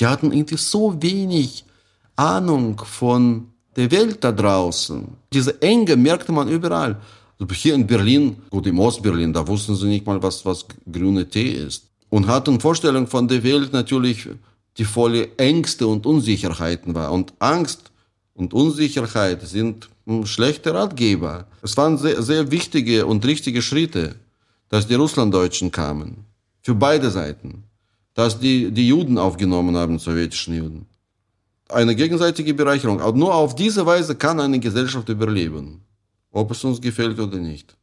Die hatten irgendwie so wenig Ahnung von der Welt da draußen. Diese Enge merkte man überall. Also hier in Berlin, gut im Ostberlin, da wussten sie nicht mal, was, was grüne Tee ist. Und hatten Vorstellung von der Welt natürlich, die volle Ängste und Unsicherheiten war. Und Angst und Unsicherheit sind schlechte Ratgeber. Es waren sehr, sehr wichtige und richtige Schritte, dass die Russlanddeutschen kamen. Für beide Seiten. Dass die, die Juden aufgenommen haben, sowjetischen Juden. Eine gegenseitige Bereicherung. Aber nur auf diese Weise kann eine Gesellschaft überleben. Ob es uns gefällt oder nicht.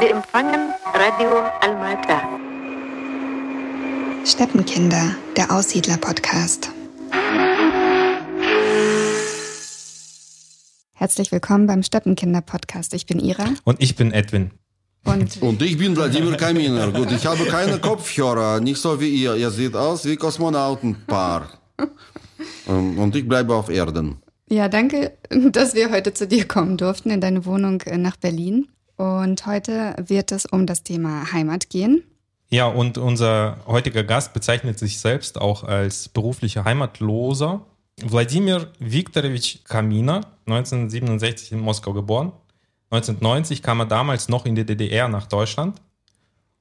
Sie empfangen Radio Almata. Steppenkinder, der Aussiedler-Podcast. Herzlich willkommen beim Steppenkinder-Podcast. Ich bin Ira. Und ich bin Edwin. Und, Und ich bin Wladimir Kaminer. Gut, ich habe keine Kopfhörer, nicht so wie ihr. Ihr seht aus wie Kosmonautenpaar. Ähm, Und ich bleibe auf Erden. ja, danke, dass wir heute zu dir kommen durften in deine Wohnung äh, nach Berlin. Und heute wird es um das Thema Heimat gehen. Ja, und unser heutiger Gast bezeichnet sich selbst auch als beruflicher Heimatloser. Wladimir Viktorovich Kaminer, 1967 in Moskau geboren. 1990 kam er damals noch in die DDR nach Deutschland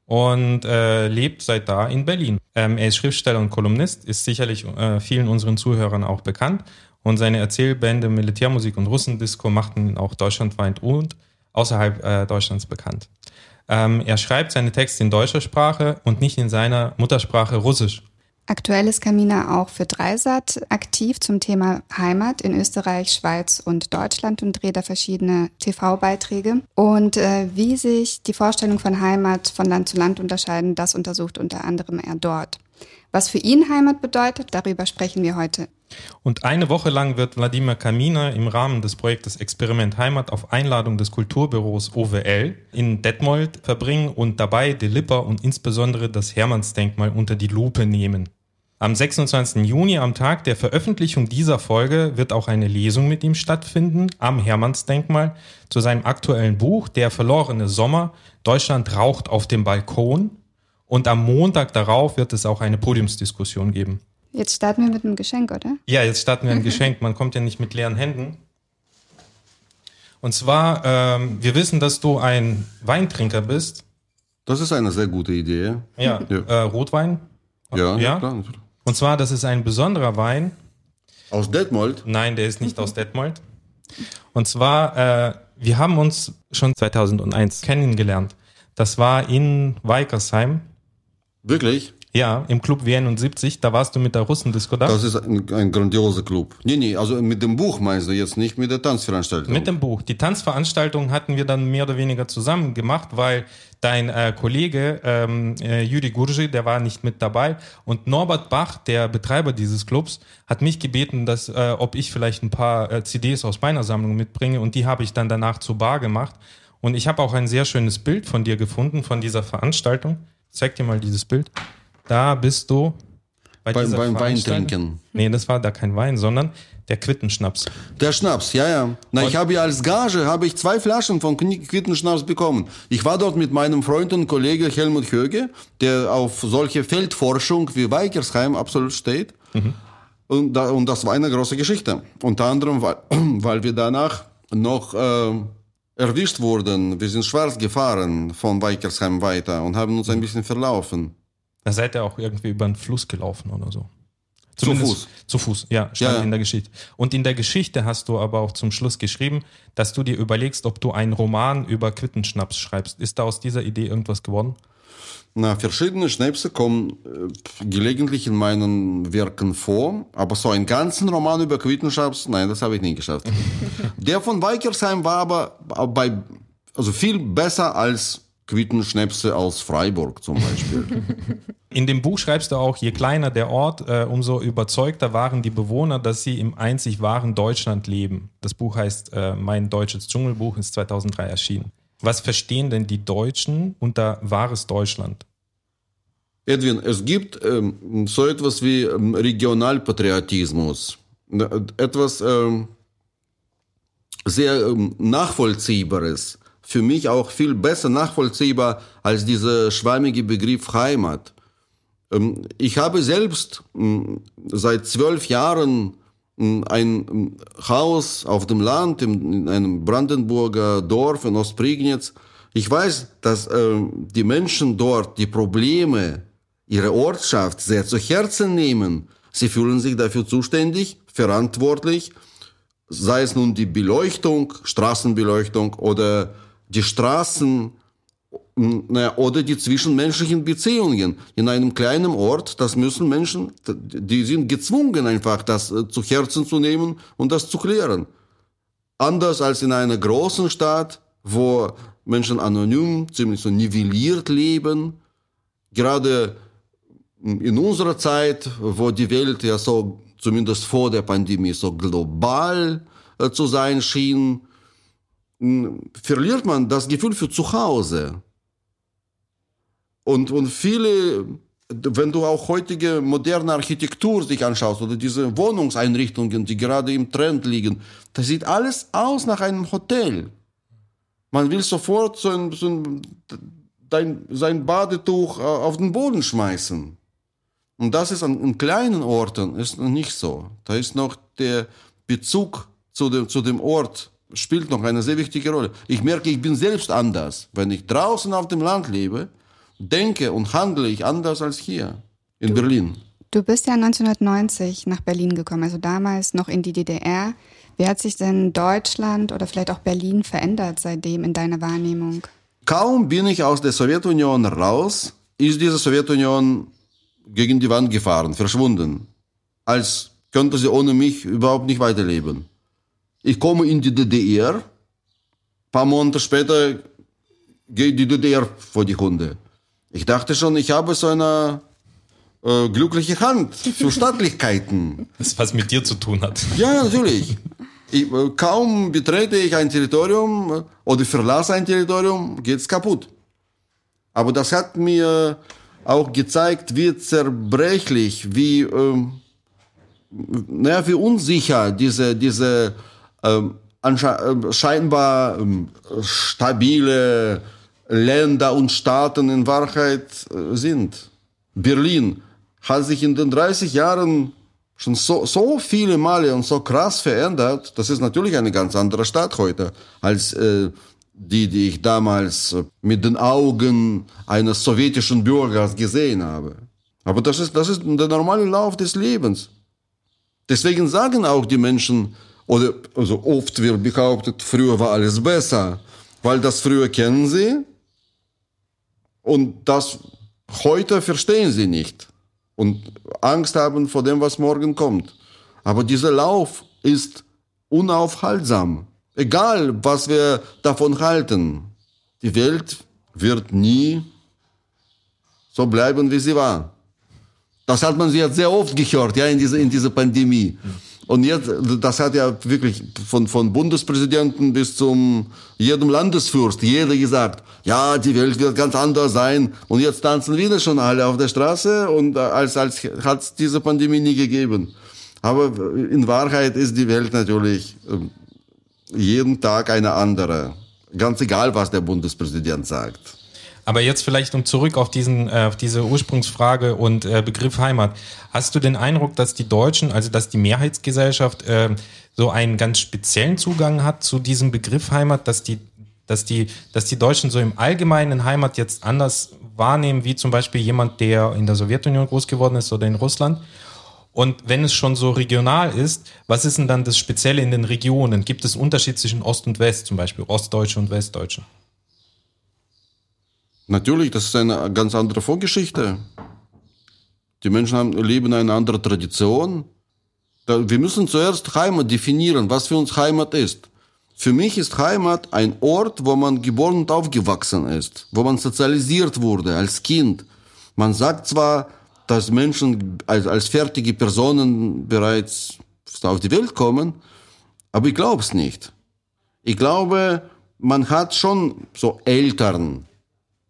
und äh, lebt seit da in Berlin. Ähm, er ist Schriftsteller und Kolumnist, ist sicherlich äh, vielen unseren Zuhörern auch bekannt. Und seine Erzählbände Militärmusik und Russendisco machten ihn auch deutschlandweit und außerhalb äh, Deutschlands bekannt. Ähm, er schreibt seine Texte in deutscher Sprache und nicht in seiner Muttersprache Russisch. Aktuell ist Kamina auch für Dreisat aktiv zum Thema Heimat in Österreich, Schweiz und Deutschland und dreht da verschiedene TV-Beiträge. Und äh, wie sich die Vorstellung von Heimat von Land zu Land unterscheiden, das untersucht unter anderem er dort. Was für ihn Heimat bedeutet, darüber sprechen wir heute. Und eine Woche lang wird Wladimir Kaminer im Rahmen des Projektes Experiment Heimat auf Einladung des Kulturbüros OWL in Detmold verbringen und dabei die Lipper und insbesondere das Hermannsdenkmal unter die Lupe nehmen. Am 26. Juni, am Tag der Veröffentlichung dieser Folge, wird auch eine Lesung mit ihm stattfinden am Hermannsdenkmal zu seinem aktuellen Buch Der verlorene Sommer. Deutschland raucht auf dem Balkon. Und am Montag darauf wird es auch eine Podiumsdiskussion geben. Jetzt starten wir mit einem Geschenk, oder? Ja, jetzt starten wir ein Geschenk. Man kommt ja nicht mit leeren Händen. Und zwar, ähm, wir wissen, dass du ein Weintrinker bist. Das ist eine sehr gute Idee. Ja, Ja. Äh, Rotwein. Ja, ja. klar. Und zwar, das ist ein besonderer Wein. Aus Detmold? Nein, der ist nicht aus Detmold. Und zwar, äh, wir haben uns schon 2001 kennengelernt. Das war in Weikersheim. Wirklich? Ja, im Club W71. Da warst du mit der Russendisco da. Das ist ein, ein grandioser Club. Nee, nee, also mit dem Buch meinst du jetzt nicht mit der Tanzveranstaltung. Mit dem Buch. Die Tanzveranstaltung hatten wir dann mehr oder weniger zusammen gemacht, weil dein äh, Kollege ähm, äh, Juri Gurji, der war nicht mit dabei und Norbert Bach, der Betreiber dieses Clubs, hat mich gebeten, dass äh, ob ich vielleicht ein paar äh, CDs aus meiner Sammlung mitbringe und die habe ich dann danach zur Bar gemacht und ich habe auch ein sehr schönes Bild von dir gefunden von dieser Veranstaltung. Zeig dir mal dieses Bild. Da bist du bei Beim- beim Veranstaltung. Weintrinken. Nee, das war da kein Wein, sondern der Quittenschnaps. Der Schnaps, ja, ja. Na, ich habe ja als Gage habe ich zwei Flaschen von Quittenschnaps bekommen. Ich war dort mit meinem Freund und Kollege Helmut Höge, der auf solche Feldforschung wie Weikersheim absolut steht. Und, da, und das war eine große Geschichte. Unter anderem, weil, weil wir danach noch äh, erwischt wurden. Wir sind schwarz gefahren von Weikersheim weiter und haben uns ein bisschen verlaufen. Da seid ihr auch irgendwie über den Fluss gelaufen oder so. Fuß. Zu Fuß, ja, stand Ja, ja. in der Geschichte. Und in der Geschichte hast du aber auch zum Schluss geschrieben, dass du dir überlegst, ob du einen Roman über Quittenschnaps schreibst. Ist da aus dieser Idee irgendwas geworden? Na, verschiedene Schnäpse kommen äh, gelegentlich in meinen Werken vor, aber so einen ganzen Roman über Quittenschnaps, nein, das habe ich nie geschafft. Der von Weikersheim war aber bei, also viel besser als Quittenschnäpse aus Freiburg zum Beispiel. In dem Buch schreibst du auch, je kleiner der Ort, äh, umso überzeugter waren die Bewohner, dass sie im einzig wahren Deutschland leben. Das Buch heißt äh, Mein deutsches Dschungelbuch, ist 2003 erschienen. Was verstehen denn die Deutschen unter wahres Deutschland? Edwin, es gibt ähm, so etwas wie ähm, Regionalpatriotismus. Etwas ähm, sehr ähm, Nachvollziehbares, für mich auch viel besser nachvollziehbar als dieser schwammige Begriff Heimat. Ähm, ich habe selbst ähm, seit zwölf Jahren ähm, ein Haus auf dem Land in einem Brandenburger Dorf in Ostprignitz. Ich weiß, dass die Menschen dort die Probleme ihrer Ortschaft sehr zu Herzen nehmen. Sie fühlen sich dafür zuständig, verantwortlich, sei es nun die Beleuchtung, Straßenbeleuchtung oder die Straßen oder die zwischenmenschlichen Beziehungen in einem kleinen Ort, das müssen Menschen, die sind gezwungen einfach, das äh, zu Herzen zu nehmen und das zu klären. Anders als in einer großen Stadt, wo Menschen anonym, ziemlich so nivelliert leben. Gerade in unserer Zeit, wo die Welt ja so, zumindest vor der Pandemie, so global äh, zu sein schien, verliert man das Gefühl für zu Hause. Und, und viele, wenn du auch heutige moderne Architektur sich anschaust oder diese Wohnungseinrichtungen, die gerade im Trend liegen, das sieht alles aus nach einem Hotel. Man will sofort so ein, so ein, dein, sein Badetuch äh, auf den Boden schmeißen. Und das ist an, in kleinen Orten ist nicht so. Da ist noch der Bezug zu dem, zu dem Ort spielt noch eine sehr wichtige Rolle. Ich merke, ich bin selbst anders. Wenn ich draußen auf dem Land lebe, denke und handle ich anders als hier in du, Berlin. Du bist ja 1990 nach Berlin gekommen, also damals noch in die DDR. Wie hat sich denn Deutschland oder vielleicht auch Berlin verändert seitdem in deiner Wahrnehmung? Kaum bin ich aus der Sowjetunion raus, ist diese Sowjetunion gegen die Wand gefahren, verschwunden. Als könnte sie ohne mich überhaupt nicht weiterleben. Ich komme in die DDR, ein paar Monate später geht die DDR vor die Hunde. Ich dachte schon, ich habe so eine äh, glückliche Hand für Staatlichkeiten. Das was mit dir zu tun hat. Ja, natürlich. Ich, äh, kaum betrete ich ein Territorium äh, oder verlasse ein Territorium, geht's kaputt. Aber das hat mir auch gezeigt, wie zerbrechlich, wie, ähm, naja, wie unsicher diese, diese ähm, äh, scheinbar ähm, stabile Länder und Staaten in Wahrheit äh, sind. Berlin hat sich in den 30 Jahren schon so, so viele Male und so krass verändert. Das ist natürlich eine ganz andere Stadt heute als äh, die, die ich damals äh, mit den Augen eines sowjetischen Bürgers gesehen habe. Aber das ist, das ist der normale Lauf des Lebens. Deswegen sagen auch die Menschen, oder also oft wird behauptet, früher war alles besser, weil das früher kennen sie und das heute verstehen sie nicht und Angst haben vor dem, was morgen kommt. Aber dieser Lauf ist unaufhaltsam. Egal, was wir davon halten. Die Welt wird nie so bleiben, wie sie war. Das hat man jetzt sehr oft gehört, ja, in dieser, in dieser Pandemie. Und jetzt, das hat ja wirklich von, von Bundespräsidenten bis zum jedem Landesfürst, jeder gesagt, ja, die Welt wird ganz anders sein. Und jetzt tanzen wieder schon alle auf der Straße und äh, als, als hat es diese Pandemie nie gegeben. Aber in Wahrheit ist die Welt natürlich ähm, jeden Tag eine andere. Ganz egal, was der Bundespräsident sagt. Aber jetzt vielleicht um zurück auf diesen, äh, auf diese Ursprungsfrage und äh, Begriff Heimat. Hast du den Eindruck, dass die Deutschen, also dass die Mehrheitsgesellschaft äh, so einen ganz speziellen Zugang hat zu diesem Begriff Heimat, dass die, dass die, dass die Deutschen so im Allgemeinen Heimat jetzt anders wahrnehmen, wie zum Beispiel jemand, der in der Sowjetunion groß geworden ist oder in Russland? Und wenn es schon so regional ist, was ist denn dann das Spezielle in den Regionen? Gibt es Unterschied zwischen Ost und West, zum Beispiel Ostdeutsche und Westdeutsche? Natürlich, das ist eine ganz andere Vorgeschichte. Die Menschen haben, leben eine andere Tradition. Wir müssen zuerst Heimat definieren, was für uns Heimat ist. Für mich ist Heimat ein Ort, wo man geboren und aufgewachsen ist, wo man sozialisiert wurde als Kind. Man sagt zwar, dass Menschen als, als fertige Personen bereits auf die Welt kommen, aber ich glaube es nicht. Ich glaube, man hat schon so Eltern,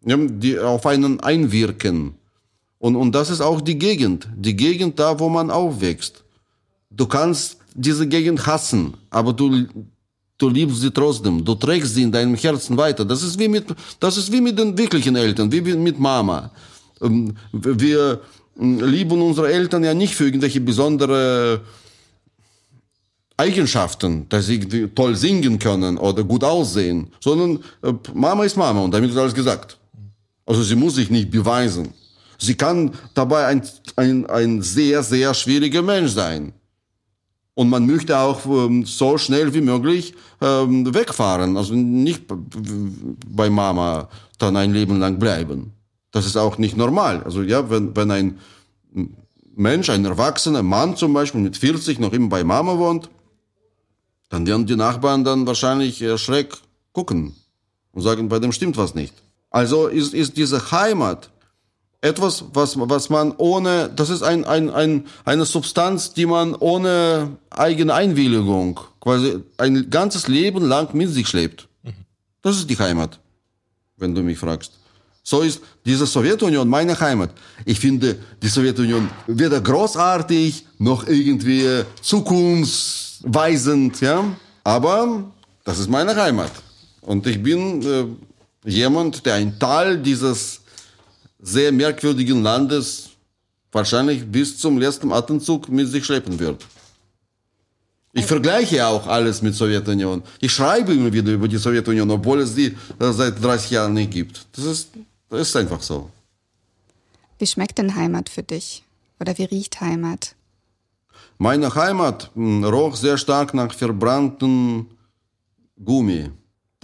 die auf einen einwirken. Und, und das ist auch die Gegend, die Gegend da, wo man aufwächst. Du kannst diese Gegend hassen, aber du du liebst sie trotzdem, du trägst sie in deinem Herzen weiter. Das ist wie mit, das ist wie mit den wirklichen Eltern, wie mit Mama. Ähm, Wir ähm, lieben unsere Eltern ja nicht für irgendwelche besondere Eigenschaften, dass sie toll singen können oder gut aussehen, sondern äh, Mama ist Mama und damit ist alles gesagt. Also sie muss sich nicht beweisen. Sie kann dabei ein, ein, ein sehr, sehr schwieriger Mensch sein. Und man möchte auch ähm, so schnell wie möglich ähm, wegfahren, also nicht bei Mama dann ein Leben lang bleiben. Das ist auch nicht normal. Also ja, wenn, wenn ein Mensch, ein erwachsener Mann zum Beispiel mit 40 noch immer bei Mama wohnt, dann werden die Nachbarn dann wahrscheinlich schräg gucken und sagen, bei dem stimmt was nicht. Also ist, ist diese Heimat etwas, was, was man ohne, das ist ein, ein, ein, eine Substanz, die man ohne eigene Einwilligung quasi ein ganzes Leben lang mit sich schleppt. Das ist die Heimat, wenn du mich fragst. So ist diese Sowjetunion meine Heimat. Ich finde die Sowjetunion weder großartig noch irgendwie zukunftsweisend, ja. Aber das ist meine Heimat. Und ich bin äh, jemand, der ein Teil dieses sehr merkwürdigen Landes wahrscheinlich bis zum letzten Atemzug mit sich schleppen wird. Ich vergleiche auch alles mit Sowjetunion. Ich schreibe immer wieder über die Sowjetunion, obwohl es die äh, seit 30 Jahren nicht gibt. Das ist, das ist einfach so. Wie schmeckt denn Heimat für dich? Oder wie riecht Heimat? Meine Heimat mh, roch sehr stark nach verbrannten Gummi.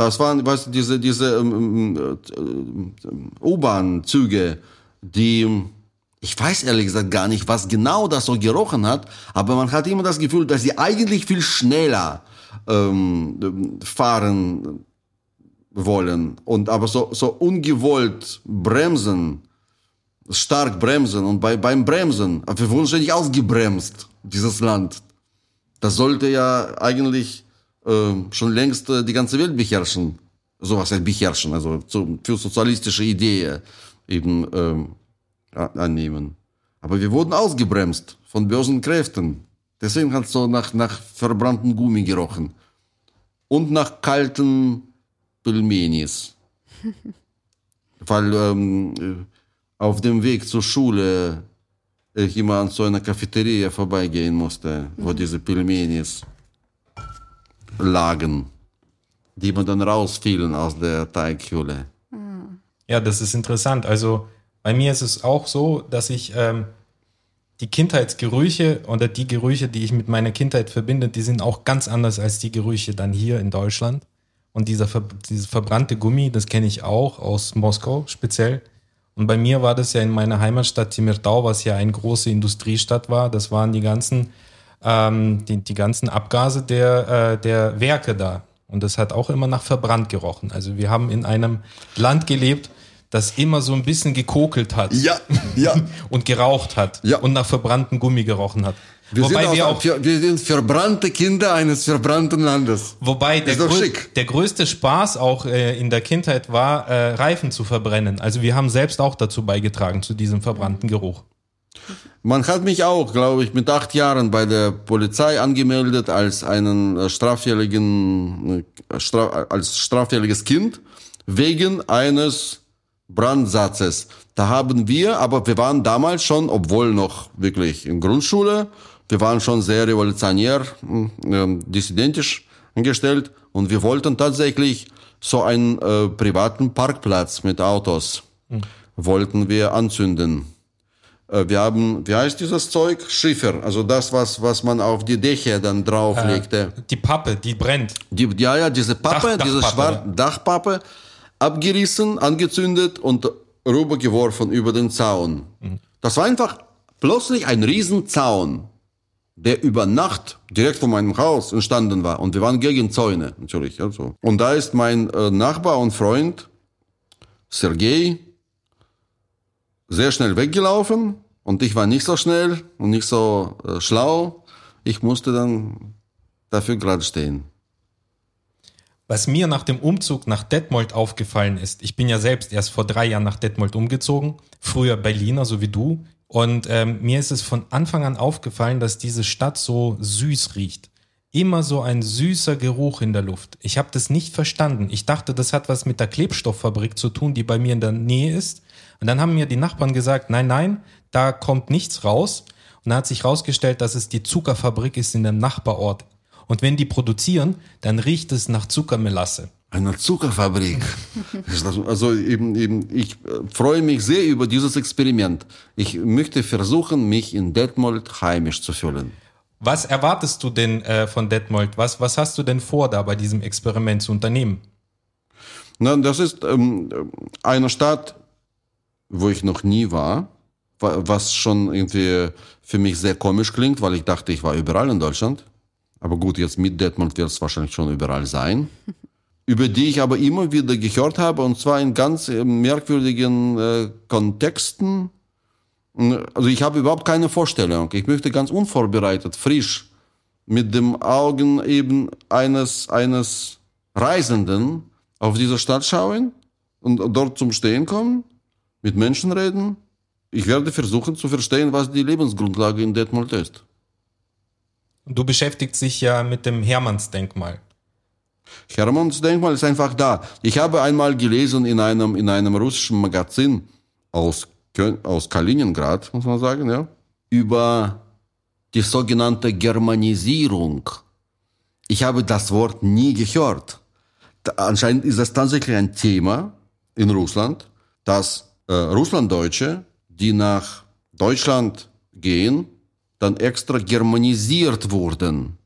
Das waren weißt du, diese, diese ähm, ähm, äh, U-Bahn-Züge, die, ich weiß ehrlich gesagt gar nicht, was genau das so gerochen hat, aber man hat immer das Gefühl, dass sie eigentlich viel schneller ähm, fahren wollen und aber so, so ungewollt bremsen, stark bremsen und bei, beim Bremsen, wir wurden ständig ausgebremst, dieses Land. Das sollte ja eigentlich äh, schon längst äh, die ganze Welt beherrschen. Sowas heißt beherrschen, also zu, für sozialistische Ideen eben ähm, annehmen. Aber wir wurden ausgebremst von bösen Kräften. Deswegen hat es so nach, nach verbrannten Gummi gerochen. Und nach kalten Pelmenis. Weil ähm, äh, auf dem Weg zur Schule ich immer an so einer Cafeteria vorbeigehen musste, wo diese Pelmenis lagen, die mir dann rausfielen aus der Teighülle. Ja, das ist interessant. Also bei mir ist es auch so, dass ich ähm, die Kindheitsgerüche oder die Gerüche, die ich mit meiner Kindheit verbinde, die sind auch ganz anders als die Gerüche dann hier in Deutschland. Und dieser dieses verbrannte Gummi, das kenne ich auch aus Moskau speziell. Und bei mir war das ja in meiner Heimatstadt Timirtau, was ja eine große Industriestadt war. Das waren die ganzen, ähm, die, die ganzen Abgase der, äh, der Werke da. Und das hat auch immer nach verbrannt gerochen. Also wir haben in einem Land gelebt, das immer so ein bisschen gekokelt hat. Ja, ja. Und geraucht hat. Ja. Und nach verbranntem Gummi gerochen hat. Wir, wobei sind wir auch, wir, sind verbrannte Kinder eines verbrannten Landes. wobei der, grö der größte Spaß auch äh, in der Kindheit war, äh, Reifen zu verbrennen. Also wir haben selbst auch dazu beigetragen, zu diesem verbrannten Geruch. Man hat mich auch, glaube ich, mit acht Jahren bei der Polizei angemeldet als einen äh, straffälligen, äh, als straffälliges Kind wegen eines Brandsatzes. Da haben wir, aber wir waren damals schon, obwohl noch wirklich in Grundschule, wir waren schon sehr revolutionär, äh, dissidentisch angestellt und wir wollten tatsächlich so einen äh, privaten Parkplatz mit Autos wollten wir anzünden. Äh, Wir haben, wie heißt dieses Zeug? Schiffer, also das, was, was man auf die Dächer dann drauflegte. Die Pappe, die brennt. Die, ja, ja, diese Pappe, Dach- diese schwarze Dachpappe, abgerissen, angezündet und rübergeworfen über den Zaun. Das war einfach plötzlich ein Riesenzaun, der über Nacht direkt vor meinem Haus entstanden war. Und wir waren gegen Zäune, natürlich. Also. Und da ist mein äh, Nachbar und Freund, Sergei, sehr schnell weggelaufen und ich war nicht so schnell und nicht so äh, schlau. Ich musste dann dafür gerade stehen. Was mir nach dem Umzug nach Detmold aufgefallen ist, ich bin ja selbst erst vor drei Jahren nach Detmold umgezogen, früher Berliner, so wie du. Und ähm, mir ist es von Anfang an aufgefallen, dass diese Stadt so süß riecht. immer so ein süßer Geruch in der Luft. Ich habe das nicht verstanden. Ich dachte, das hat was mit der Klebstofffabrik zu tun, die bei mir in der Nähe ist. Und dann haben mir die Nachbarn gesagt, nein, nein, da kommt nichts raus. Und dann hat sich herausgestellt, dass es die Zuckerfabrik ist in dem Nachbarort. Und wenn die produzieren, dann riecht es nach Zuckermelasse. Eine Zuckerfabrik. Also eben, eben, ich äh, freue mich sehr über dieses Experiment. Ich möchte versuchen, mich in Detmold heimisch zu fühlen. Was erwartest du denn äh, von Detmold? Was, was hast du denn vor, da bei diesem Experiment zu unternehmen? Na, das ist ähm, eine Stadt, wo ich noch nie war, was schon irgendwie für mich sehr komisch klingt, weil ich dachte, ich war überall in Deutschland. Aber gut, jetzt mit Detmold wird es wahrscheinlich schon überall sein. über die ich aber immer wieder gehört habe, und zwar in ganz äh, merkwürdigen äh, Kontexten. Also ich habe überhaupt keine Vorstellung. Ich möchte ganz unvorbereitet, frisch, mit dem Augen eben eines, eines Reisenden auf diese Stadt schauen und dort zum Stehen kommen, mit Menschen reden. Ich werde versuchen zu verstehen, was die Lebensgrundlage in Detmold ist. Du beschäftigst dich ja mit dem Hermannsdenkmal. Hermannsdenkmal ist einfach da. Ich habe einmal gelesen in einem, in einem russischen Magazin aus, aus Kaliningrad, muss man sagen, ja, über die sogenannte Germanisierung. Ich habe das Wort nie gehört. Anscheinend ist das tatsächlich ein Thema in Russland, dass äh, Russlanddeutsche, die nach Deutschland gehen, dann extra germanisiert wurden.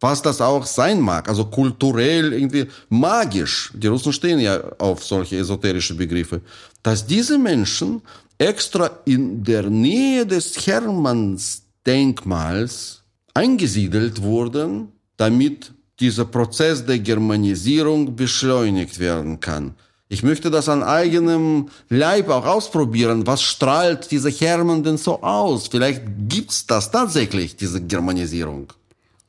Was das auch sein mag, also kulturell, irgendwie magisch, die Russen stehen ja auf solche esoterische Begriffe, dass diese Menschen extra in der Nähe des Hermannsdenkmals eingesiedelt wurden, damit dieser Prozess der Germanisierung beschleunigt werden kann. Ich möchte das an eigenem Leib auch ausprobieren. Was strahlt dieser Hermann denn so aus? Vielleicht gibt's das tatsächlich, diese Germanisierung.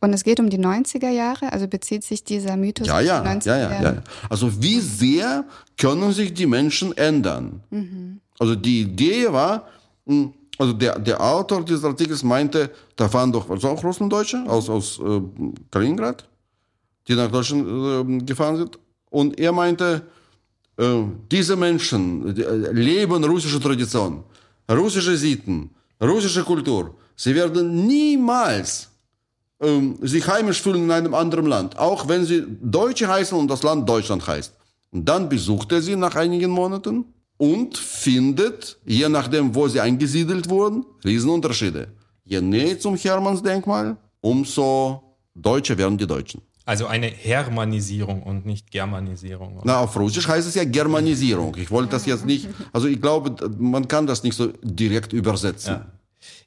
Und es geht um die 90er Jahre, also bezieht sich dieser Mythos ja, ja, auf die 90er ja, ja, Jahre? Ja. Also wie sehr können sich die Menschen ändern? Mhm. Also die Idee war, hm, also der, der Autor dieses Artikels meinte, da waren doch also auch Russlanddeutsche aus, aus äh, Kaliningrad, die nach Deutschland äh, gefahren sind. Und er meinte, diese Menschen leben russische Tradition, russische Sitten, russische Kultur. Sie werden niemals ähm, sich heimisch fühlen in einem anderen Land, auch wenn sie Deutsche heißen und das Land Deutschland heißt. Und dann besucht er sie nach einigen Monaten und findet, je nachdem, wo sie eingesiedelt wurden, Riesenunterschiede. Je näher zum Hermannsdenkmal, umso deutscher werden die Deutschen. Also eine Hermanisierung und nicht Germanisierung. Oder? Na, auf Russisch heißt es ja Germanisierung. Ich wollte das jetzt nicht, also ich glaube, man kann das nicht so direkt übersetzen. Ja.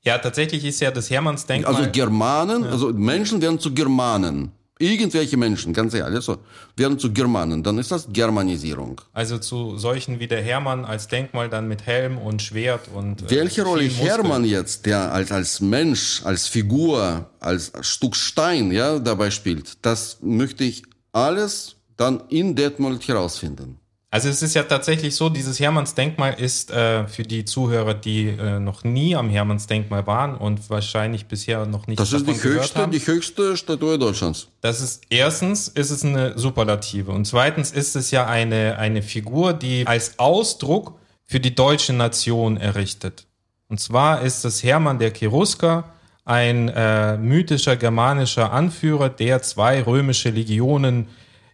Ja, tatsächlich ist ja das Hermannsdenkmal. Also Germanen, ja. also Menschen werden zu Germanen. Irgendwelche Menschen, ganz ehrlich, so, werden zu Germanen. Dann ist das Germanisierung. Also zu solchen wie der Hermann als Denkmal dann mit Helm und Schwert und. Äh, Welche Rolle Hermann jetzt, der als, als Mensch, als Figur, als Stück Stein, ja, dabei spielt, das möchte ich alles dann in Detmold herausfinden. Also es ist ja tatsächlich so, dieses Hermannsdenkmal ist äh, für die Zuhörer, die äh, noch nie am Hermannsdenkmal waren und wahrscheinlich bisher noch nicht Das ist die höchste, haben, die höchste Statue Deutschlands. Das ist erstens ist es eine Superlative und zweitens ist es ja eine eine Figur, die als Ausdruck für die deutsche Nation errichtet. Und zwar ist es Hermann der Cherusker, ein äh, mythischer germanischer Anführer, der zwei römische Legionen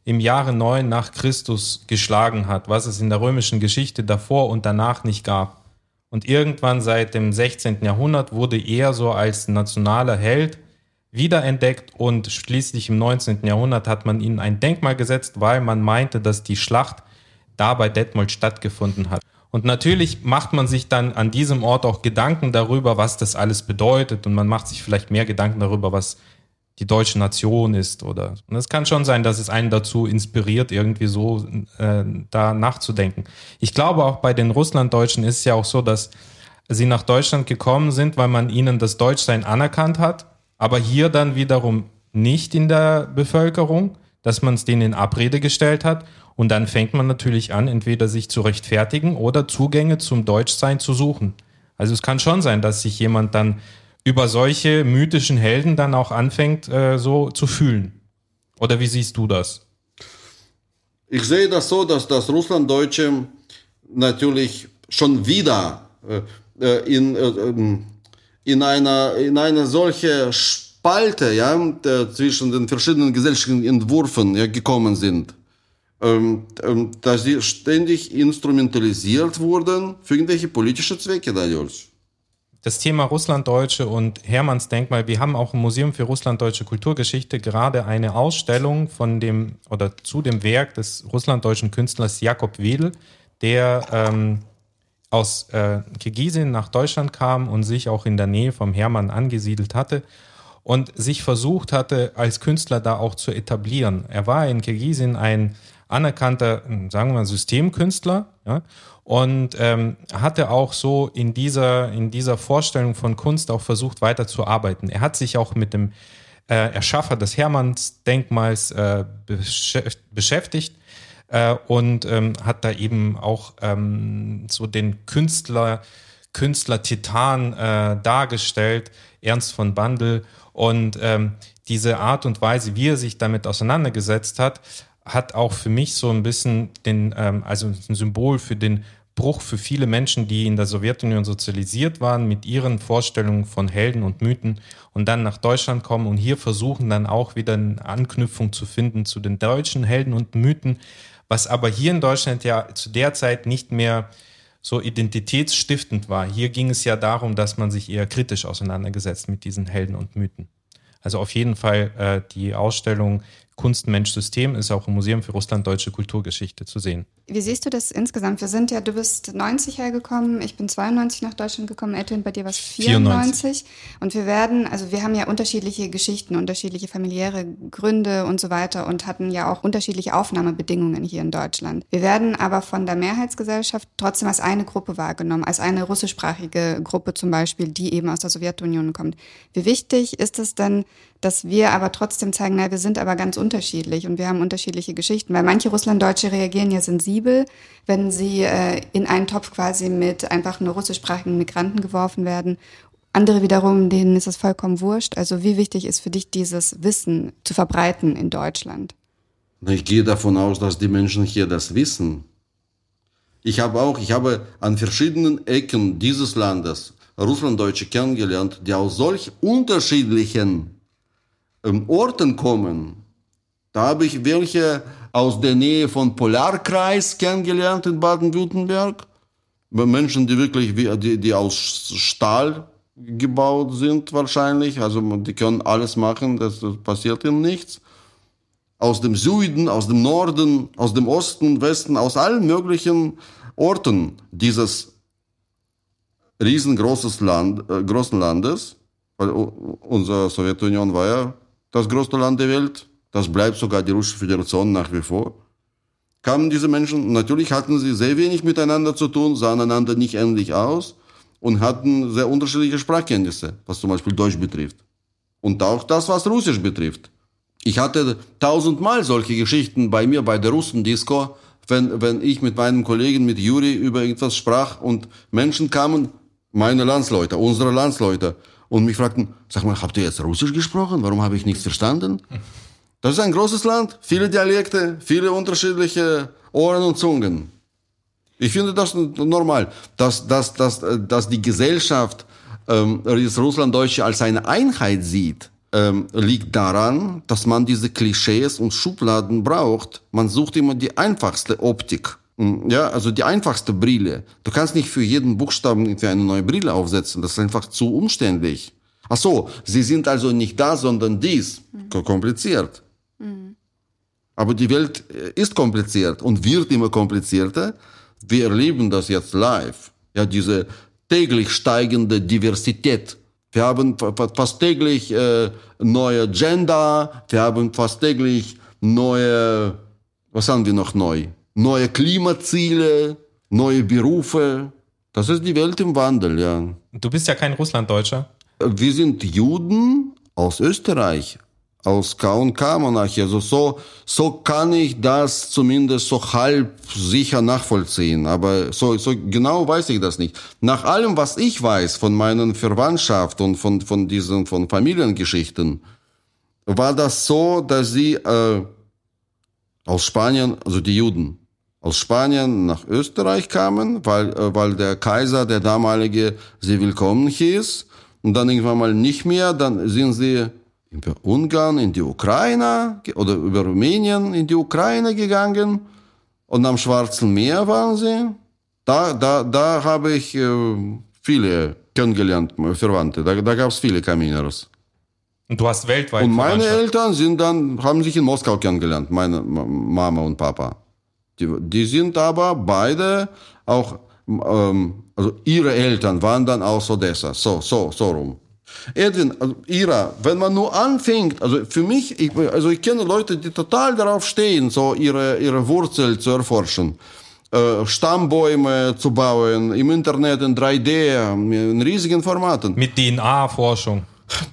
im Jahre 9 nach Christus geschlagen hat, was es in der römischen Geschichte davor und danach nicht gab. Und irgendwann seit dem 16. Jahrhundert wurde er so als nationaler Held wiederentdeckt und schließlich im 19. Jahrhundert hat man ihnen ein Denkmal gesetzt, weil man meinte, dass die Schlacht da bei Detmold stattgefunden hat. Und natürlich macht man sich dann an diesem Ort auch Gedanken darüber, was das alles bedeutet und man macht sich vielleicht mehr Gedanken darüber, was die deutsche Nation ist oder und es kann schon sein, dass es einen dazu inspiriert, irgendwie so äh, da nachzudenken. Ich glaube auch bei den Russlanddeutschen ist es ja auch so, dass sie nach Deutschland gekommen sind, weil man ihnen das Deutschsein anerkannt hat, aber hier dann wiederum nicht in der Bevölkerung, dass man es denen in Abrede gestellt hat und dann fängt man natürlich an, entweder sich zu rechtfertigen oder Zugänge zum Deutschsein zu suchen. Also es kann schon sein, dass sich jemand dann über solche mythischen Helden dann auch anfängt, äh, so zu fühlen. Oder wie siehst du das? Ich sehe das so, dass das Russlanddeutsche natürlich schon wieder äh, äh in, äh, ähm, in, einer, in eine solche Spalte ja, zwischen den verschiedenen gesellschaftlichen Entwürfen ja, gekommen sind. Ähm, ähm, dass sie ständig instrumentalisiert wurden für irgendwelche politische Zwecke dadurch. Das Thema Russlanddeutsche und Hermanns Denkmal, wir haben auch im Museum für Russlanddeutsche Kulturgeschichte gerade eine Ausstellung von dem oder zu dem Werk des russlanddeutschen Künstlers Jakob Wedel, der ähm, aus äh, Kirgisien nach Deutschland kam und sich auch in der Nähe vom Hermann angesiedelt hatte und sich versucht hatte, als Künstler da auch zu etablieren. Er war in Kirgisien ein anerkannter, sagen wir mal, Systemkünstler, ja, und ähm, hatte auch so in dieser, in dieser Vorstellung von Kunst auch versucht weiterzuarbeiten. Er hat sich auch mit dem äh, Erschaffer des Hermanns-Denkmals äh, beschäftigt äh, und ähm, hat da eben auch ähm, so den Künstler, Künstler Titan äh, dargestellt, Ernst von Bandel. Und ähm, diese Art und Weise, wie er sich damit auseinandergesetzt hat, hat auch für mich so ein bisschen den, ähm, also ein Symbol für den Bruch für viele Menschen, die in der Sowjetunion sozialisiert waren, mit ihren Vorstellungen von Helden und Mythen und dann nach Deutschland kommen und hier versuchen dann auch wieder eine Anknüpfung zu finden zu den deutschen Helden und Mythen, was aber hier in Deutschland ja zu der Zeit nicht mehr so identitätsstiftend war. Hier ging es ja darum, dass man sich eher kritisch auseinandergesetzt mit diesen Helden und Mythen. Also auf jeden Fall äh, die Ausstellung Kunst, Mensch, System ist auch im Museum für Russland Deutsche Kulturgeschichte zu sehen. Wie siehst du das insgesamt? Wir sind ja, du bist 90 hergekommen, ich bin 92 nach Deutschland gekommen, Edwin, bei dir war es 94. 94. Und wir werden, also wir haben ja unterschiedliche Geschichten, unterschiedliche familiäre Gründe und so weiter und hatten ja auch unterschiedliche Aufnahmebedingungen hier in Deutschland. Wir werden aber von der Mehrheitsgesellschaft trotzdem als eine Gruppe wahrgenommen, als eine russischsprachige Gruppe zum Beispiel, die eben aus der Sowjetunion kommt. Wie wichtig ist es denn, dass wir aber trotzdem zeigen, na, wir sind aber ganz unterschiedlich und wir haben unterschiedliche Geschichten, weil manche Russlanddeutsche reagieren ja sensibel, wenn sie äh, in einen Topf quasi mit einfach nur russischsprachigen Migranten geworfen werden. Andere wiederum, denen ist es vollkommen wurscht. Also wie wichtig ist für dich dieses Wissen zu verbreiten in Deutschland? Ich gehe davon aus, dass die Menschen hier das wissen. Ich habe auch, ich habe an verschiedenen Ecken dieses Landes Russlanddeutsche kennengelernt, die aus solch unterschiedlichen Orten kommen. Da habe ich welche aus der Nähe von Polarkreis kennengelernt in Baden-Württemberg. Menschen, die wirklich, die, die aus Stahl gebaut sind wahrscheinlich. Also die können alles machen, das, das passiert ihnen nichts. Aus dem Süden, aus dem Norden, aus dem Osten, Westen, aus allen möglichen Orten dieses riesengroßes Land, äh, Landes, weil unsere Sowjetunion war ja das größte Land der Welt, das bleibt sogar die Russische Föderation nach wie vor, kamen diese Menschen, natürlich hatten sie sehr wenig miteinander zu tun, sahen einander nicht ähnlich aus und hatten sehr unterschiedliche Sprachkenntnisse, was zum Beispiel Deutsch betrifft. Und auch das, was Russisch betrifft. Ich hatte tausendmal solche Geschichten bei mir bei der Russendisco, wenn, wenn ich mit meinem Kollegen, mit Juri, über irgendwas sprach und Menschen kamen, meine Landsleute, unsere Landsleute, und mich fragten, sag mal, habt ihr jetzt Russisch gesprochen? Warum habe ich nichts verstanden? Das ist ein großes Land, viele Dialekte, viele unterschiedliche Ohren und Zungen. Ich finde das normal, dass, dass, dass, dass die Gesellschaft ähm, das Russlanddeutsche als eine Einheit sieht, ähm, liegt daran, dass man diese Klischees und Schubladen braucht. Man sucht immer die einfachste Optik. Hm, ja, also die einfachste Brille. Du kannst nicht für jeden Buchstaben irgendwie eine neue Brille aufsetzen. Das ist einfach zu umständlich. Ach so, sie sind also nicht da, sondern dies. Mhm. Kompliziert. Mhm. Aber die Welt äh, ist kompliziert und wird immer komplizierter. Wir erleben das jetzt live. Ja, diese täglich steigende Diversität. Wir haben fast täglich äh, neue Gender. Wir haben fast täglich neue, was haben wir noch neu? Neue Klimaziele, neue Berufe. Das ist die Welt im Wandel, ja. Du bist ja kein Russlanddeutscher. Wir sind Juden aus Österreich, aus K&K-Monarchie. Also so, so kann ich das zumindest so halb sicher nachvollziehen. Aber so, so genau weiß ich das nicht. Nach allem, was ich weiß von meinen Verwandtschaft und von, von diesen, von Familiengeschichten, war das so, dass sie äh, aus Spanien, also die Juden, aus Spanien nach Österreich kamen, weil, äh, weil der Kaiser, der damalige, sie willkommen hieß. Und dann irgendwann mal nicht mehr, dann sind sie über Ungarn in die Ukraine oder über Rumänien in die Ukraine gegangen und am Schwarzen Meer waren sie. Da, da, da habe ich äh, viele kennengelernt, Verwandte. Da, da gab es viele Kaminers. Und du hast weltweit Und meine. Eltern sind dann, haben sich in Moskau kennengelernt, meine Ma- Mama und Papa. Die, die sind aber beide auch, ähm, also ihre Eltern waren dann aus Odessa, so, so, so rum. Edwin, also Ira, wenn man nur anfängt, also für mich, ich, also ich kenne Leute, die total darauf stehen, so ihre, ihre Wurzel zu erforschen. Äh, Stammbäume zu bauen, im Internet in 3D, in riesigen Formaten. Mit DNA-Forschung.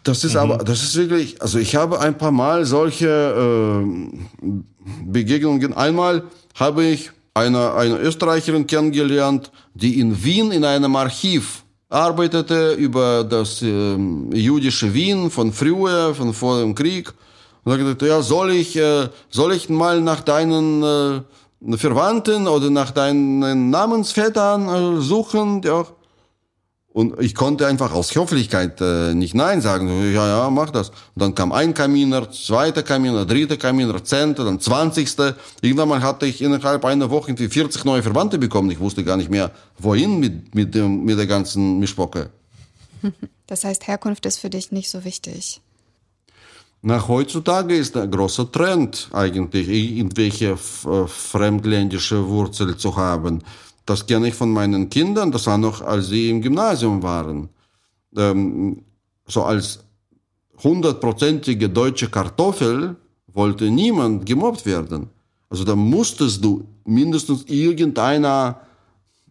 Das ist aber, das ist wirklich, also ich habe ein paar Mal solche äh, Begegnungen. Einmal habe ich eine, eine Österreicherin kennengelernt, die in Wien in einem Archiv arbeitete über das ähm, jüdische Wien von früher, von vor dem Krieg. Und da gesagt, ja, soll ich, äh, soll ich mal nach deinen äh, Verwandten oder nach deinen Namensvätern äh, suchen? Ja, und ich konnte einfach aus Höflichkeit äh, nicht Nein sagen. Ja, ja, mach das. Und dann kam ein Kaminer, zweiter Kaminer, dritter Kaminer, zehnter, dann zwanzigste. Irgendwann mal hatte ich innerhalb einer Woche irgendwie 40 neue Verwandte bekommen. Ich wusste gar nicht mehr, wohin mit, mit, dem, mit der ganzen Mischbocke. Das heißt, Herkunft ist für dich nicht so wichtig. Nach heutzutage ist ein großer Trend eigentlich, irgendwelche äh, fremdländische Wurzel zu haben. Das kenne ich von meinen Kindern, das war noch, als sie im Gymnasium waren. Ähm, so als hundertprozentige deutsche Kartoffel wollte niemand gemobbt werden. Also da musstest du mindestens irgendeiner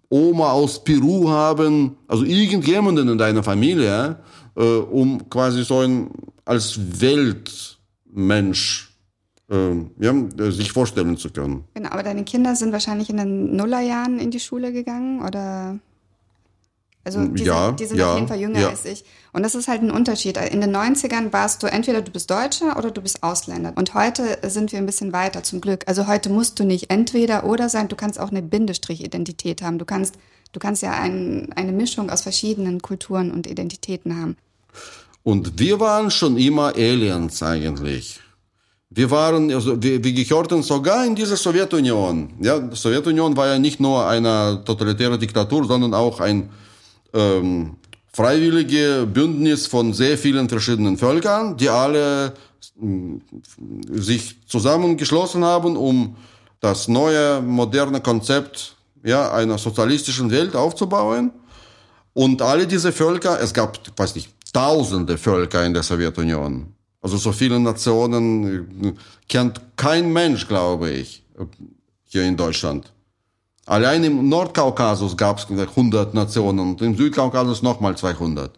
Oma aus Peru haben, also irgendjemanden in deiner Familie, äh, um quasi so ein als Weltmensch äh, ja, äh, sich vorstellen zu können. Genau, aber deine Kinder sind wahrscheinlich in den Nullerjahren in die Schule gegangen oder? Also die Ja, sind, die sind ja, auf jeden Fall jünger ja. als ich. Und das ist halt ein Unterschied. In den 90ern warst du entweder du bist Deutscher oder du bist Ausländer. Und heute sind wir ein bisschen weiter, zum Glück. Also heute musst du nicht entweder oder sein, du kannst auch eine Bindestrich-Identität haben. Du kannst, du kannst ja ein, eine Mischung aus verschiedenen Kulturen und Identitäten haben. Und wir waren schon immer Aliens eigentlich. Wir waren, also wir, wir gehörten sogar in diese Sowjetunion. Ja, Sowjetunion war ja nicht nur eine totalitäre Diktatur, sondern auch ein ähm, freiwillige Bündnis von sehr vielen verschiedenen Völkern, die alle mh, sich zusammengeschlossen haben, um das neue moderne Konzept ja, einer sozialistischen Welt aufzubauen. Und alle diese Völker, es gab, weiß nicht, tausende Völker in der Sowjetunion. Also so viele Nationen kennt kein Mensch, glaube ich, hier in Deutschland. Allein im Nordkaukasus gab es 100 Nationen und im Südkaukasus nochmal 200.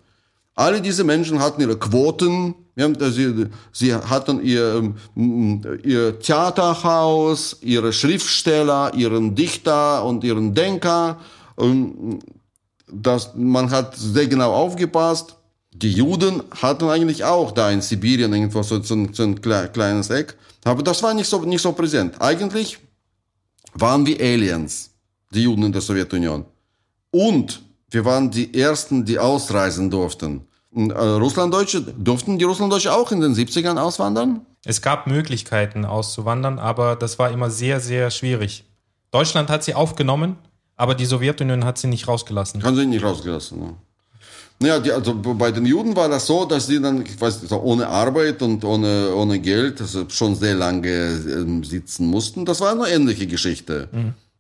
Alle diese Menschen hatten ihre Quoten, sie, hatten ihr, ihr Theaterhaus, ihre Schriftsteller, ihren Dichter und ihren Denker. Das, man hat sehr genau aufgepasst. Die Juden hatten eigentlich auch da in Sibirien irgendwo so, so, ein, so ein kle- kleines Eck. Aber das war nicht so, nicht so präsent. Eigentlich waren wir Aliens, die Juden in der Sowjetunion. Und wir waren die Ersten, die ausreisen durften. Und, äh, Russlanddeutsche, durften die Russlanddeutsche auch in den 70ern auswandern? Es gab Möglichkeiten auszuwandern, aber das war immer sehr, sehr schwierig. Deutschland hat sie aufgenommen, aber die Sowjetunion hat sie nicht rausgelassen. Haben sie nicht rausgelassen. Ne? Naja, die, also bei den Juden war das so, dass sie dann, ich weiß nicht, ohne Arbeit und ohne, ohne Geld also schon sehr lange ähm, sitzen mussten. Das war eine ähnliche Geschichte.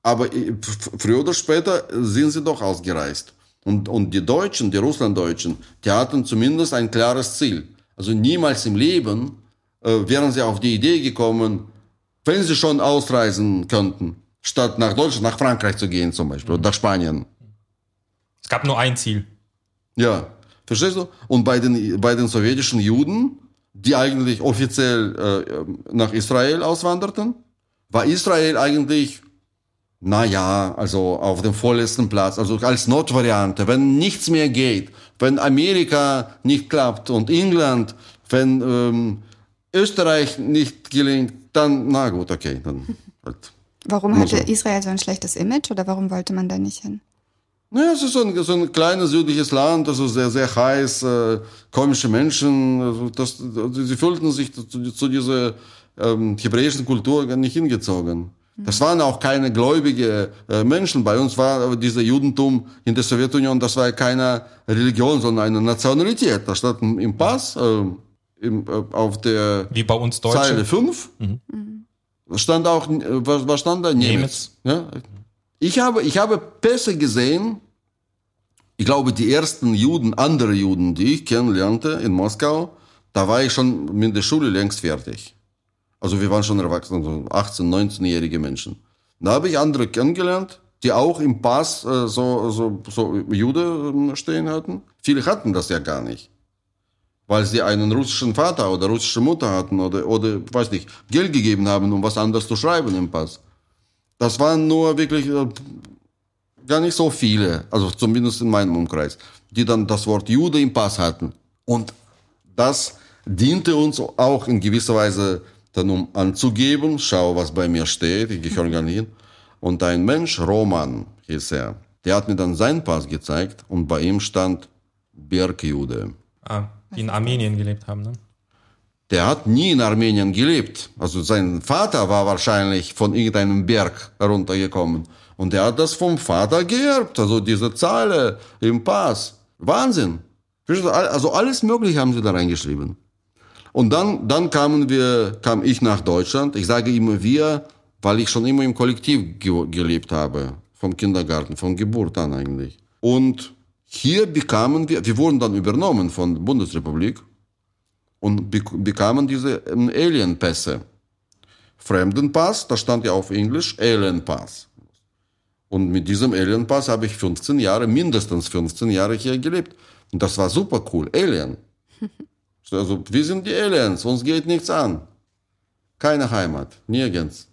Aber äh, früher oder später sind sie doch ausgereist. Und, und die Deutschen, die Russlanddeutschen, die hatten zumindest ein klares Ziel. Also niemals im Leben äh, wären sie auf die Idee gekommen, wenn sie schon ausreisen könnten, statt nach Deutschland, nach Frankreich zu gehen zum Beispiel, oder nach Spanien. Es gab nur ein Ziel. Ja, verstehst du? Und bei den, bei den sowjetischen Juden die eigentlich offiziell äh, nach Israel auswanderten, war Israel eigentlich, na ja, also auf dem vorletzten Platz, also als Notvariante, wenn nichts mehr geht, wenn Amerika nicht klappt und England, wenn ähm, Österreich nicht gelingt, dann, na gut, okay, dann halt. Warum hatte. Israel so ein schlechtes Image oder warum wollte man da nicht hin? Naja, es ist so ein, so ein kleines südliches Land, also sehr, sehr heiß, äh, komische Menschen, also das, also sie fühlten sich zu, zu dieser ähm, hebräischen Kultur gar nicht hingezogen. Das waren auch keine gläubige äh, Menschen. Bei uns war aber dieser Judentum in der Sowjetunion, das war keine Religion, sondern eine Nationalität. Da stand im Pass, äh, im, äh, auf der Wie bei uns Deutsche. Zeile 5 stand auch, äh, was, was stand da? Nemitz. Ja? Ich habe, ich habe Pässe gesehen. Ich glaube, die ersten Juden, andere Juden, die ich kennenlernte in Moskau, da war ich schon mit der Schule längst fertig. Also wir waren schon erwachsen, so 18, 19-jährige Menschen. Da habe ich andere kennengelernt, die auch im Pass äh, so, so, so Jude ähm, stehen hatten. Viele hatten das ja gar nicht weil sie einen russischen Vater oder russische Mutter hatten oder, oder weiß nicht, Geld gegeben haben, um was anderes zu schreiben im Pass. Das waren nur wirklich äh, gar nicht so viele, also zumindest in meinem Umkreis, die dann das Wort Jude im Pass hatten. Und das diente uns auch in gewisser Weise dann, um anzugeben, schau, was bei mir steht, ich gehöre gar nicht hin. Und ein Mensch, Roman hieß er, der hat mir dann seinen Pass gezeigt und bei ihm stand Bergjude. Ah, die in Armenien gelebt haben, ne? Der hat nie in Armenien gelebt. Also sein Vater war wahrscheinlich von irgendeinem Berg heruntergekommen. Und er hat das vom Vater geerbt. Also diese Zahl im Pass. Wahnsinn. Also alles Mögliche haben sie da reingeschrieben. Und dann, dann kamen wir, kam ich nach Deutschland. Ich sage immer wir, weil ich schon immer im Kollektiv ge gelebt habe. Vom Kindergarten, von Geburt an eigentlich. Und hier bekamen wir, wir wurden dann übernommen von der Bundesrepublik und bek bekamen diese ähm, Alien-Pässe. Fremdenpass, da stand ja auf Englisch Alien-Pass. Und mit diesem Alien-Pass habe ich 15 Jahre, mindestens 15 Jahre hier gelebt. Und das war super cool. Alien. Also, wir sind die Aliens, uns geht nichts an. Keine Heimat, nirgends.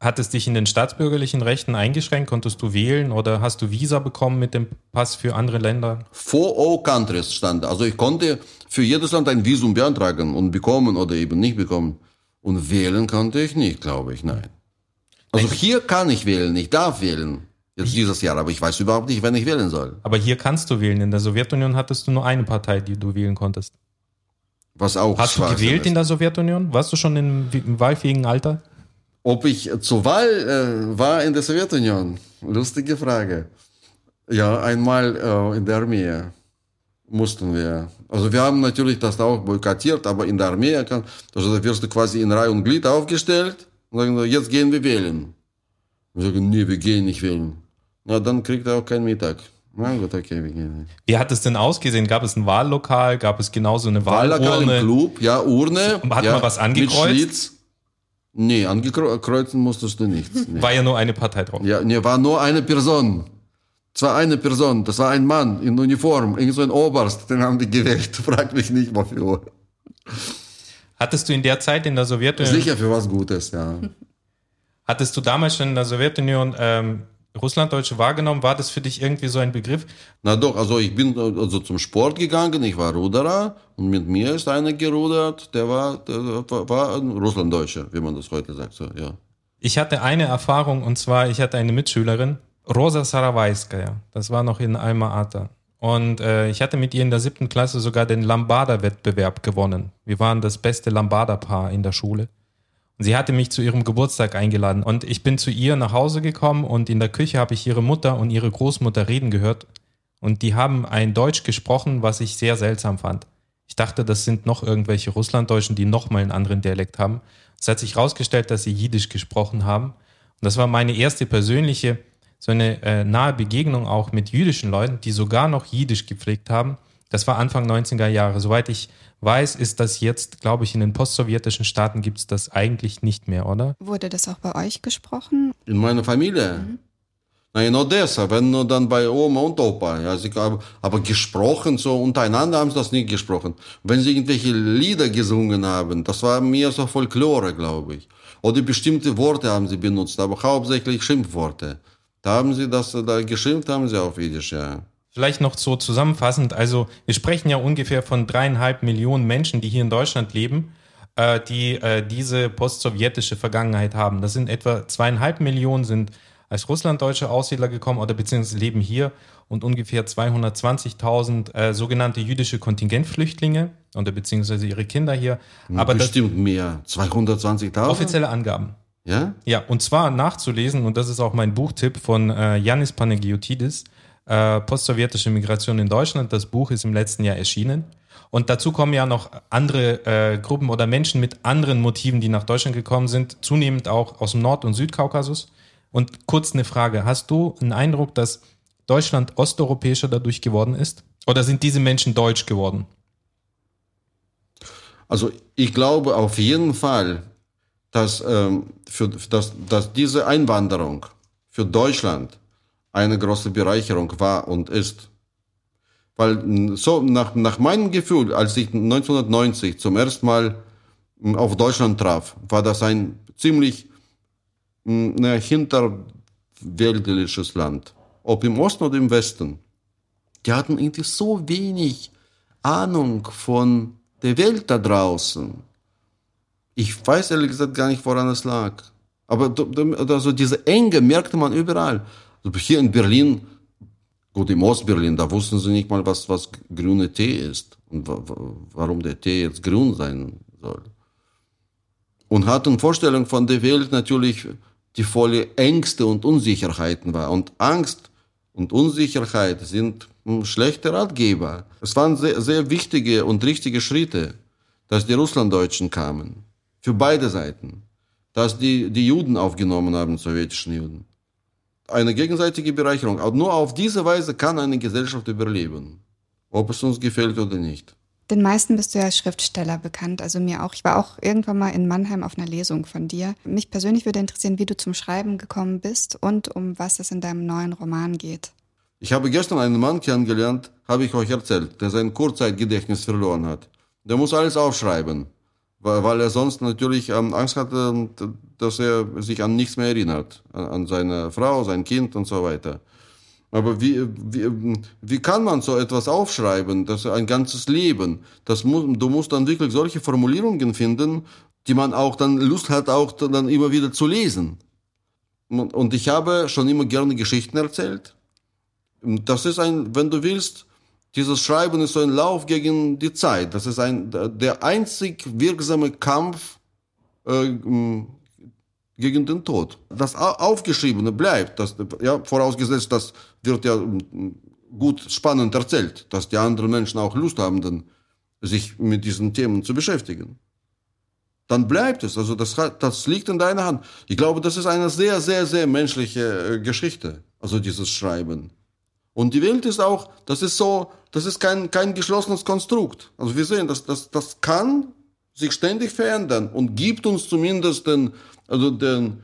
Hat es dich in den staatsbürgerlichen Rechten eingeschränkt? Konntest du wählen oder hast du Visa bekommen mit dem Pass für andere Länder? For all countries stand. Also ich konnte für jedes Land ein Visum beantragen und bekommen oder eben nicht bekommen. Und wählen konnte ich nicht, glaube ich, nein. Also hier kann ich wählen, ich darf wählen. Jetzt dieses Jahr, aber ich weiß überhaupt nicht, wenn ich wählen soll. Aber hier kannst du wählen. In der Sowjetunion hattest du nur eine Partei, die du wählen konntest. Was auch Hast du gewählt ist. in der Sowjetunion? Warst du schon im, im wahlfähigen Alter? Ob ich zur Wahl äh, war in der Sowjetunion? Lustige Frage. Ja, einmal äh, in der Armee mussten wir. Also wir haben natürlich das auch boykottiert, aber in der Armee, kann, also da wirst du quasi in Reihe und Glied aufgestellt und sagen, jetzt gehen wir wählen. Wir sagen, nee, wir gehen nicht wählen. Na, dann kriegt er auch keinen Mittag. Na gut, okay, wir gehen. Wie hat es denn ausgesehen? Gab es ein Wahllokal? Gab es genauso eine Wahllokal im Wahlurne? Club, ja, Urne. Hat ja, man was angekreuzt? Nee, angekreuzen musstest du nichts. Nee. War ja nur eine Partei drauf. Ja, nee, war nur eine Person. Zwar eine Person, das war ein Mann in Uniform, irgend so ein Oberst, den haben die gewählt. Frag mich nicht, wofür. Hattest du in der Zeit in der Sowjetunion, Sicher für was Gutes, ja. hattest du damals schon in der Sowjetunion ähm, Russlanddeutsche wahrgenommen? War das für dich irgendwie so ein Begriff? Na doch, also ich bin also zum Sport gegangen, ich war Ruderer und mit mir ist einer gerudert, der war, der war, ein Russlanddeutscher, wie man das heute sagt, so, ja. Ich hatte eine Erfahrung und zwar, ich hatte eine Mitschülerin, Rosa Sarawaiskaya. Das war noch in Alma Ata. Und äh, ich hatte mit ihr in der siebten Klasse sogar den Lambada-Wettbewerb gewonnen. Wir waren das beste Lambada-Paar in der Schule. Sie hatte mich zu ihrem Geburtstag eingeladen. Und ich bin zu ihr nach Hause gekommen und in der Küche habe ich ihre Mutter und ihre Großmutter reden gehört. Und die haben ein Deutsch gesprochen, was ich sehr seltsam fand. Ich dachte, das sind noch irgendwelche Russlanddeutschen, die nochmal einen anderen Dialekt haben. Es hat sich herausgestellt, dass sie Jiddisch gesprochen haben. Und das war meine erste persönliche, so eine äh, nahe Begegnung auch mit jüdischen Leuten, die sogar noch Jiddisch gepflegt haben. Das war Anfang 90er Jahre. Soweit ich weiß, ist das jetzt, glaube ich, in den postsowjetischen Staaten gibt es das eigentlich nicht mehr, oder? Wurde das auch bei euch gesprochen? In meiner Familie? Na, in Odessa, wenn nur dann bei Oma und Opa. Ja, sie, aber, aber gesprochen, so untereinander haben sie das nicht gesprochen. Wenn sie irgendwelche Lieder gesungen haben, das war mehr so Folklore, glaube ich. Oder bestimmte Worte haben sie benutzt, aber hauptsächlich Schimpfworte. Da haben sie das, da geschimpft haben sie auf Jiddisch, ja. Vielleicht noch so zusammenfassend, also wir sprechen ja ungefähr von dreieinhalb Millionen Menschen, die hier in Deutschland leben, äh, die äh, diese postsowjetische Vergangenheit haben. Das sind etwa zweieinhalb Millionen sind als russlanddeutsche Aussiedler gekommen oder beziehungsweise leben hier und ungefähr 220.000 äh, sogenannte jüdische Kontingentflüchtlinge oder beziehungsweise ihre Kinder hier. Aber Bestimmt mehr. 220.000? Offizielle Angaben. Ja? Ja, und zwar nachzulesen, und das ist auch mein Buchtipp von äh, Yannis Panagiotidis, äh, Postsowjetische Migration in Deutschland. Das Buch ist im letzten Jahr erschienen. Und dazu kommen ja noch andere äh, Gruppen oder Menschen mit anderen Motiven, die nach Deutschland gekommen sind, zunehmend auch aus dem Nord- und Südkaukasus. Und kurz eine Frage, hast du einen Eindruck, dass Deutschland osteuropäischer dadurch geworden ist? Oder sind diese Menschen deutsch geworden? Also ich glaube auf jeden Fall, dass, ähm, für, dass, dass diese Einwanderung für Deutschland eine große Bereicherung war und ist. Weil so nach, nach meinem Gefühl, als ich 1990 zum ersten Mal auf Deutschland traf, war das ein ziemlich ne, hinterwäldlerisches Land. Ob im Osten oder im Westen. Die hatten irgendwie so wenig Ahnung von der Welt da draußen. Ich weiß ehrlich gesagt gar nicht, woran es lag. Aber also diese Enge merkte man überall. Hier in Berlin, gut, im Ostberlin, da wussten sie nicht mal, was, was grüne Tee ist und warum der Tee jetzt grün sein soll. Und hatten Vorstellung von der Welt natürlich, die volle Ängste und Unsicherheiten war. Und Angst und Unsicherheit sind schlechte Ratgeber. Es waren sehr, sehr wichtige und richtige Schritte, dass die Russlanddeutschen kamen für beide Seiten, dass die, die Juden aufgenommen haben, sowjetischen Juden. Eine gegenseitige Bereicherung. Aber nur auf diese Weise kann eine Gesellschaft überleben, ob es uns gefällt oder nicht. Den meisten bist du ja als Schriftsteller bekannt, also mir auch. Ich war auch irgendwann mal in Mannheim auf einer Lesung von dir. Mich persönlich würde interessieren, wie du zum Schreiben gekommen bist und um was es in deinem neuen Roman geht. Ich habe gestern einen Mann kennengelernt, habe ich euch erzählt, der sein Kurzzeitgedächtnis verloren hat. Der muss alles aufschreiben weil er sonst natürlich ähm, Angst hatte, dass er sich an nichts mehr erinnert, an seine Frau, sein Kind und so weiter. Aber wie, wie, wie kann man so etwas aufschreiben, das ein ganzes Leben? Das muss, du musst dann wirklich solche Formulierungen finden, die man auch dann Lust hat, auch dann immer wieder zu lesen. Und ich habe schon immer gerne Geschichten erzählt. Das ist ein, wenn du willst, dieses Schreiben ist so ein Lauf gegen die Zeit. Das ist ein, der einzig wirksame Kampf äh, gegen den Tod. Das Aufgeschriebene bleibt. Das, ja, vorausgesetzt, das wird ja gut spannend erzählt, dass die anderen Menschen auch Lust haben, dann sich mit diesen Themen zu beschäftigen. Dann bleibt es. Also das, das liegt in deiner Hand. Ich glaube, das ist eine sehr, sehr, sehr menschliche äh, Geschichte. Also dieses Schreiben. Und die Welt ist auch, das ist so, das ist kein, kein geschlossenes Konstrukt. Also wir sehen, das, das, das kann sich ständig verändern und gibt uns zumindest den, also den,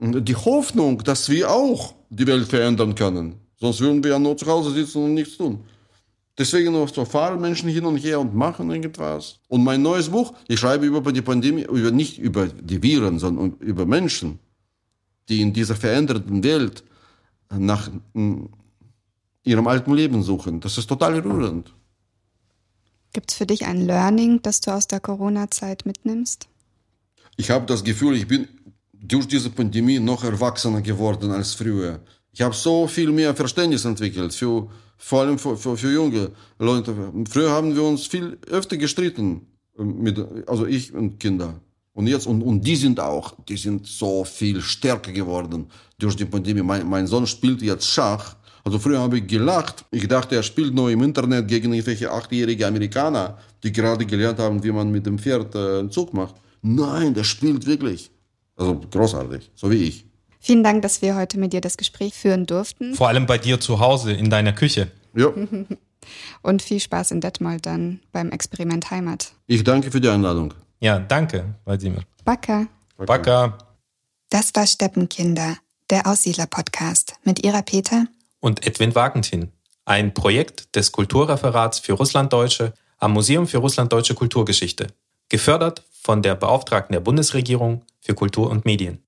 die Hoffnung, dass wir auch die Welt verändern können. Sonst würden wir ja nur zu Hause sitzen und nichts tun. Deswegen noch so fahren Menschen hin und her und machen irgendwas. Und mein neues Buch, ich schreibe über die Pandemie, über, nicht über die Viren, sondern über Menschen, die in dieser veränderten Welt nach ihrem alten Leben suchen. Das ist total rührend. Gibt es für dich ein Learning, das du aus der Corona-Zeit mitnimmst? Ich habe das Gefühl, ich bin durch diese Pandemie noch erwachsener geworden als früher. Ich habe so viel mehr Verständnis entwickelt, für, vor allem für, für, für junge Leute. Früher haben wir uns viel öfter gestritten, mit, also ich und Kinder. Und jetzt, und, und die sind auch, die sind so viel stärker geworden durch die Pandemie. Mein, mein Sohn spielt jetzt Schach also früher habe ich gelacht. Ich dachte, er spielt nur im Internet gegen irgendwelche achtjährige Amerikaner, die gerade gelernt haben, wie man mit dem Pferd äh, einen Zug macht. Nein, der spielt wirklich. Also großartig, so wie ich. Vielen Dank, dass wir heute mit dir das Gespräch führen durften. Vor allem bei dir zu Hause, in deiner Küche. Ja. Und viel Spaß in Detmold dann beim Experiment Heimat. Ich danke für die Einladung. Ja, danke, Wladimir. Baka. Baka. Das war Steppenkinder der Aussiedler-Podcast mit Ira Peter und Edwin Wagentin, ein Projekt des Kulturreferats für Russlanddeutsche am Museum für Russlanddeutsche Kulturgeschichte, gefördert von der Beauftragten der Bundesregierung für Kultur und Medien.